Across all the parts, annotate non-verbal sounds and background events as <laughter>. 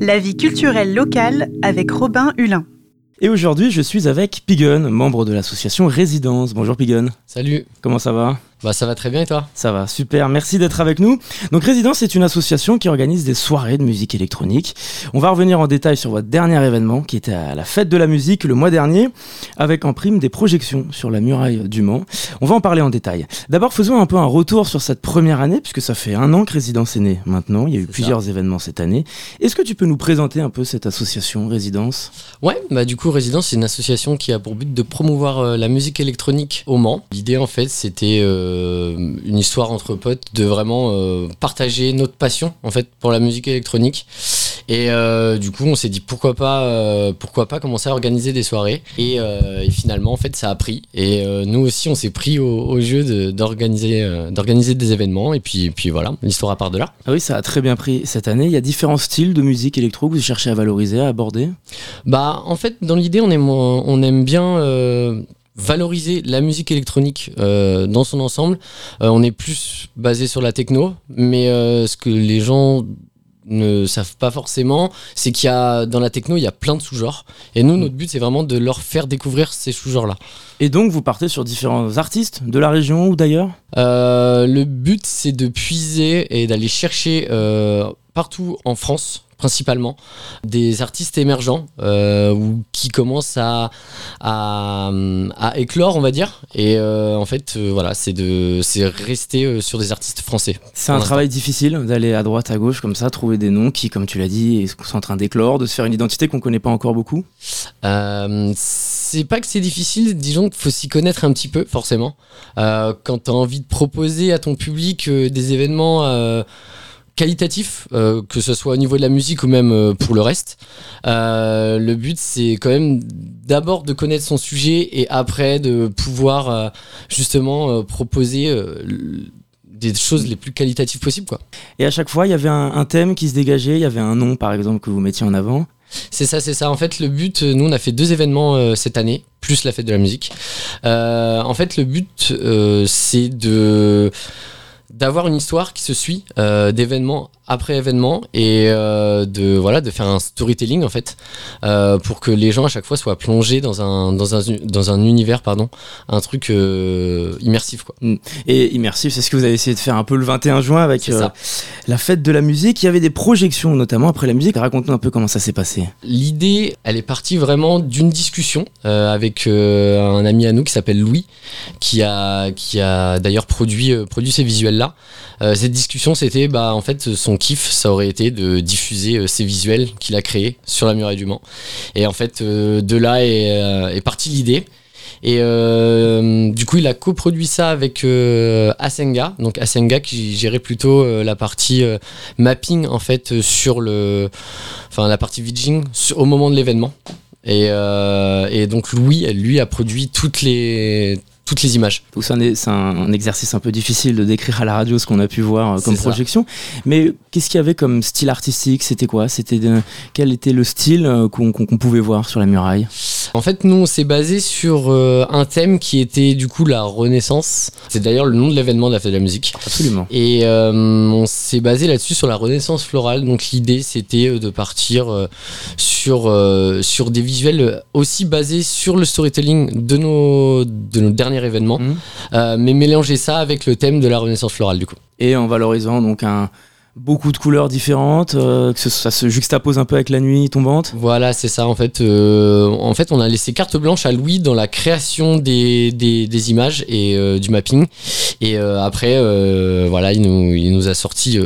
La vie culturelle locale avec Robin Hulin. Et aujourd'hui, je suis avec Pigun, membre de l'association Résidence. Bonjour Pigun. Salut. Comment ça va? Bah ça va très bien et toi? Ça va, super, merci d'être avec nous. Donc Résidence est une association qui organise des soirées de musique électronique. On va revenir en détail sur votre dernier événement qui était à la fête de la musique le mois dernier, avec en prime des projections sur la muraille du Mans. On va en parler en détail. D'abord faisons un peu un retour sur cette première année, puisque ça fait un an que Résidence est née maintenant, il y a eu plusieurs événements cette année. Est-ce que tu peux nous présenter un peu cette association Résidence? Ouais, bah du coup Résidence c'est une association qui a pour but de promouvoir euh, la musique électronique au Mans. L'idée en fait c'était... Euh, une histoire entre potes de vraiment euh, partager notre passion en fait pour la musique électronique. Et euh, du coup, on s'est dit pourquoi pas, pourquoi pas commencer à organiser des soirées. Et, finalement, en fait, ça a pris. Et nous aussi, on s'est pris au, jeu d'organiser, d'organiser des événements. Et puis, puis voilà, l'histoire à part de là. Ah oui, ça a très bien pris cette année. Il y a différents styles de musique électro que vous cherchez à valoriser, à aborder? Bah, en fait, dans l'idée, on aime, on aime bien valoriser la musique électronique euh, dans son ensemble. Euh, on est plus basé sur la techno, mais euh, ce que les gens ne savent pas forcément, c'est qu'il y a dans la techno, il y a plein de sous-genres. Et nous, notre but, c'est vraiment de leur faire découvrir ces sous-genres-là. Et donc, vous partez sur différents artistes de la région ou d'ailleurs? Le but, c'est de puiser et d'aller chercher partout en France principalement, des artistes émergents euh, ou qui commencent à, à, éclore, on va dire. Et euh, en fait, euh, voilà, c'est de c'est rester sur des artistes français. C'est un travail difficile d'aller à droite, à gauche, comme ça, trouver des noms qui, comme tu l'as dit, sont en train d'éclore, de se faire une identité qu'on connaît pas encore beaucoup? c'est pas que c'est difficile, disons qu'il faut s'y connaître un petit peu, forcément. quand tu as envie de proposer à ton public des événements qualitatif, euh, que ce soit au niveau de la musique ou même euh, pour le reste. Euh, le but, c'est quand même d'abord de connaître son sujet et après de pouvoir justement proposer des choses les plus qualitatives possibles. Quoi. Et à chaque fois, il y avait un, thème qui se dégageait, il y avait un nom par exemple que vous mettiez en avant. C'est ça, c'est ça. En fait, le but, nous, on a fait deux événements cette année, plus la fête de la musique. en fait, le but, c'est de d'avoir une histoire qui se suit euh, d'événement après événement et euh, de voilà de faire un storytelling en fait euh, pour que les gens à chaque fois soient plongés dans un dans un dans un univers pardon un truc euh, immersif quoi. Mm. et immersif c'est ce que vous avez essayé de faire un peu le 21 juin avec la fête de la musique. Il y avait des projections notamment après la musique. Raconte-nous un peu comment ça s'est passé. L'idée elle est partie vraiment d'une discussion avec un ami à nous qui s'appelle Louis qui a qui a d'ailleurs produit produit ces visuels là cette discussion c'était bah en fait son kiff, ça aurait été de diffuser euh, ces visuels qu'il a créés sur la muraille du Mans. Et en fait, euh, de là est, euh, partie l'idée. Et du coup, il a coproduit ça avec Asenga, donc Asenga qui gérait plutôt la partie mapping en fait sur le, enfin la partie vidging au moment de l'événement. Et, et, donc Louis, lui, a produit toutes les toutes les images. C'est un, exercice un peu difficile de décrire à la radio ce qu'on a pu voir euh, comme projection. Mais qu'est-ce qu'il y avait comme style artistique? C'était quoi? C'était quel était le style euh, qu'on pouvait voir sur la muraille? En fait, nous on s'est basé sur euh, un thème qui était du coup la Renaissance. C'est d'ailleurs le nom de l'événement de la fête de la musique. Absolument. Et on s'est basé là-dessus sur la Renaissance florale. Donc l'idée c'était de partir sur sur des visuels aussi basés sur le storytelling de nos de nos derniers événement, mmh. euh, mais mélanger ça avec le thème de la Renaissance florale du coup. Et en valorisant donc un, beaucoup de couleurs différentes, euh, que ça se juxtapose un peu avec la nuit tombante. Voilà, c'est ça en fait. Euh, en fait, on a laissé carte blanche à Louis dans la création des, des, images et euh, du mapping. Et après, voilà, il nous, il nous a sorti,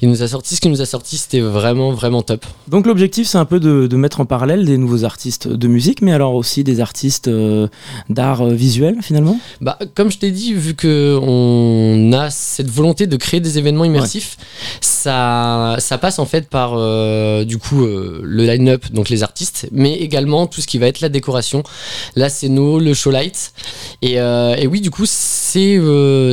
il nous a sorti ce qu'il nous a sorti. C'était vraiment vraiment top. Donc l'objectif, c'est un peu de, de, mettre en parallèle des nouveaux artistes de musique, mais alors aussi des artistes d'art visuel finalement? Bah, comme je t'ai dit, vu que on a cette volonté de créer des événements immersifs ça, ça passe en fait par euh, du coup euh, le line-up, donc les artistes, mais également tout ce qui va être la décoration, la scéno, le show light. Et, euh, et oui, du coup, c'est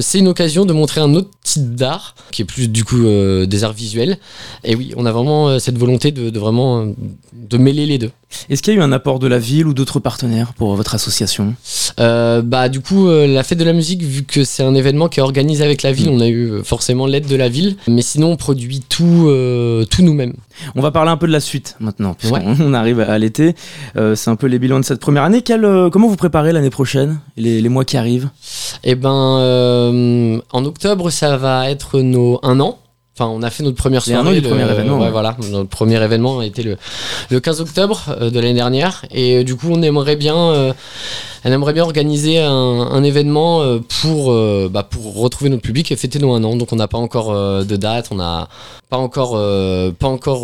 c'est une occasion de montrer un autre type d'art qui est plus du coup des arts visuels. Et oui, on a vraiment cette volonté de, de vraiment de mêler les deux. Est-ce qu'il y a eu un apport de la ville ou d'autres partenaires pour votre association? Euh, Bah du coup, euh, la fête de la musique, vu que c'est un événement qui est organisé avec la ville, mm. on a eu forcément l'aide de la ville, mais sinon on produit tout, euh, tout nous-mêmes. On va parler un peu de la suite maintenant, puisqu'on <laughs> arrive à l'été. c'est un peu les bilans de cette première année. comment vous préparez l'année prochaine, les, les, mois qui arrivent? Eh ben, en octobre, ça va être nos un an. Enfin, on a fait notre première soirée. Le, premier événement. Ouais, voilà. Notre premier événement a été le, le 15 octobre euh, de l'année dernière. Et euh, du coup, on aimerait bien, euh, on aimerait bien organiser un, un événement pour, bah, pour retrouver notre public et fêter nos un an. Donc, on n'a pas encore de date. On n'a pas encore, pas encore,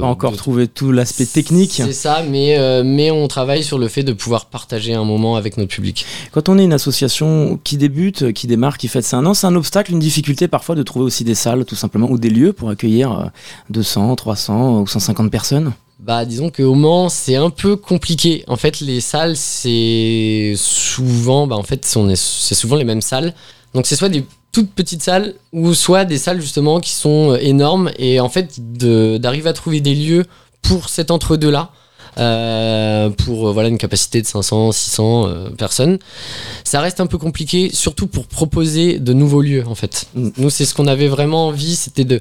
pas encore trouvé tout l'aspect technique. C'est ça, mais, mais on travaille sur le fait de pouvoir partager un moment avec notre public. Quand on est une association qui débute, qui démarre, qui fête ses un an, c'est un obstacle, une difficulté parfois de trouver aussi des salles, tout simplement ou des lieux pour accueillir 200, euh, 300 ou 150 personnes? Bah disons qu'au Mans c'est un peu compliqué. En fait les salles c'est souvent bah en fait c'est souvent les mêmes salles. Donc c'est soit des toutes petites salles ou soit des salles justement qui sont euh, énormes et en fait d'arriver à trouver des lieux pour cet entre deux là pour euh, voilà une capacité de 500, 600 euh, personnes. Ça reste un peu compliqué, surtout pour proposer de nouveaux lieux en fait. Nous, c'est ce qu'on avait vraiment envie, c'était de,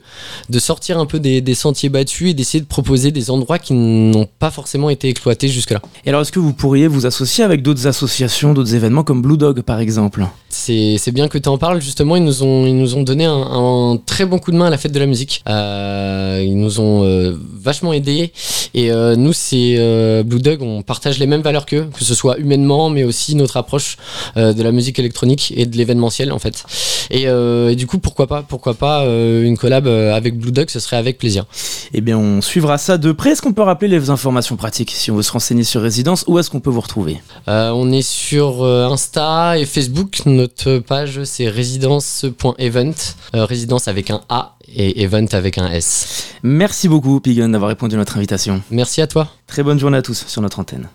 de sortir un peu des, des sentiers battus et d'essayer de proposer des endroits qui n'ont pas forcément été exploités jusque-là. Et alors, est-ce que vous pourriez vous associer avec d'autres associations, d'autres événements comme Blue Dog par exemple? C'est bien que tu en parles, justement, ils nous ont, ils nous ont donné un, un, très bon coup de main à la fête de la musique. ils nous ont vachement aidés et nous, c'est euh, Blue Dog, on partage les mêmes valeurs qu'eux, que ce soit humainement, mais aussi notre approche euh, de la musique électronique et de l'événementiel en fait. Et, euh, du coup, pourquoi pas, pourquoi pas une collab avec Blue Dog, ce serait avec plaisir. Eh bien, on suivra ça de près. Est-ce qu'on peut rappeler les informations pratiques si on veut se renseigner sur Résidence? Où est-ce qu'on peut vous retrouver? On est sur Insta et Facebook. Notre page c'est résidence.event, résidence avec un A et event avec un S. Merci beaucoup, Pigan, d'avoir répondu à notre invitation. Merci à toi. Très bonne journée à tous sur notre antenne.